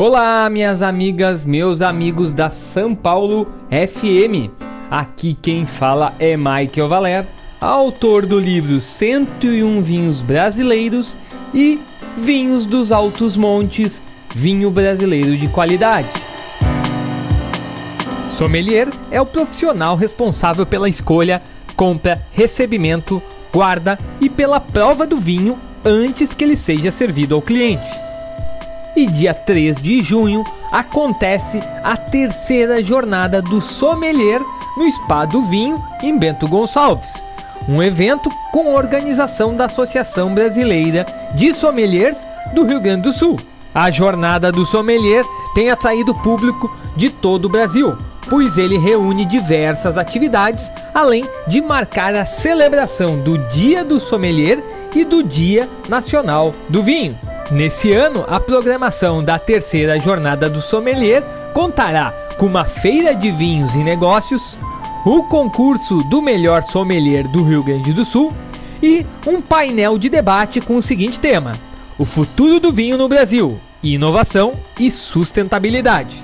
Olá, minhas amigas, meus amigos da São Paulo FM. Aqui quem fala é Michael Valer, autor do livro 101 Vinhos Brasileiros e Vinhos dos Altos Montes, vinho brasileiro de qualidade. Sommelier é o profissional responsável pela escolha, compra, recebimento, guarda e pela prova do vinho antes que ele seja servido ao cliente e dia 3 de junho acontece a terceira jornada do Sommelier no Spa do Vinho, em Bento Gonçalves. Um evento com organização da Associação Brasileira de Sommeliers do Rio Grande do Sul. A jornada do sommelier tem atraído público de todo o Brasil, pois ele reúne diversas atividades, além de marcar a celebração do Dia do Sommelier e do Dia Nacional do Vinho. Nesse ano, a programação da terceira jornada do sommelier contará com uma feira de vinhos e negócios, o concurso do melhor sommelier do Rio Grande do Sul e um painel de debate com o seguinte tema: O futuro do vinho no Brasil, inovação e sustentabilidade.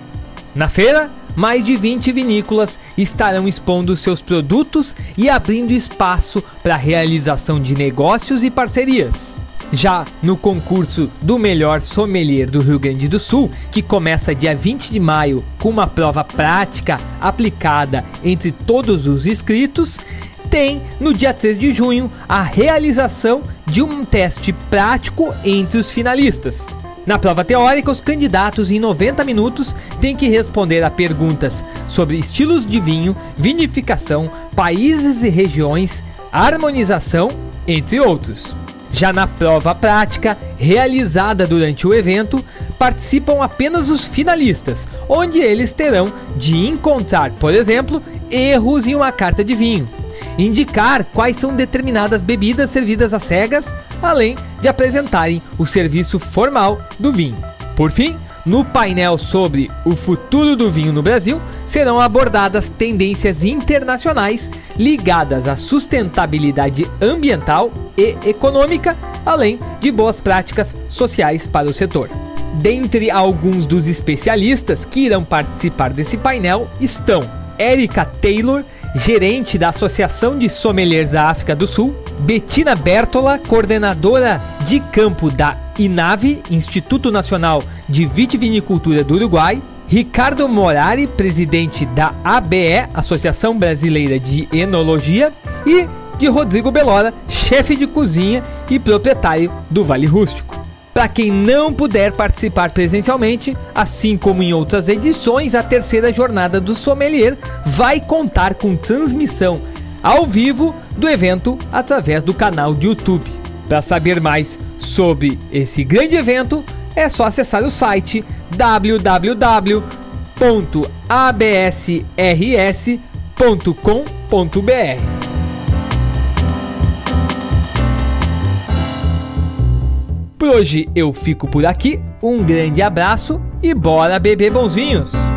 Na feira, mais de 20 vinícolas estarão expondo seus produtos e abrindo espaço para a realização de negócios e parcerias. Já no concurso do melhor sommelier do Rio Grande do Sul, que começa dia 20 de maio com uma prova prática aplicada entre todos os inscritos, tem no dia 3 de junho a realização de um teste prático entre os finalistas. Na prova teórica, os candidatos em 90 minutos têm que responder a perguntas sobre estilos de vinho, vinificação, países e regiões, harmonização, entre outros. Já na prova prática, realizada durante o evento, participam apenas os finalistas, onde eles terão de encontrar, por exemplo, erros em uma carta de vinho, indicar quais são determinadas bebidas servidas às cegas, além de apresentarem o serviço formal do vinho. Por fim, no painel sobre o futuro do vinho no Brasil, serão abordadas tendências internacionais ligadas à sustentabilidade ambiental e econômica, além de boas práticas sociais para o setor. Dentre alguns dos especialistas que irão participar desse painel estão Erika Taylor, gerente da Associação de Sommeliers da África do Sul, Bettina Bertola, coordenadora de campo da INAVE, Instituto Nacional de Vitivinicultura do Uruguai, Ricardo Morari, presidente da ABE, Associação Brasileira de Enologia, e de Rodrigo Belora, chefe de cozinha e proprietário do Vale Rústico. Para quem não puder participar presencialmente, assim como em outras edições, a terceira jornada do Sommelier vai contar com transmissão ao vivo do evento através do canal do YouTube. Para saber mais sobre esse grande evento, é só acessar o site www.absrs.com.br. Por hoje eu fico por aqui, um grande abraço e bora beber bons vinhos!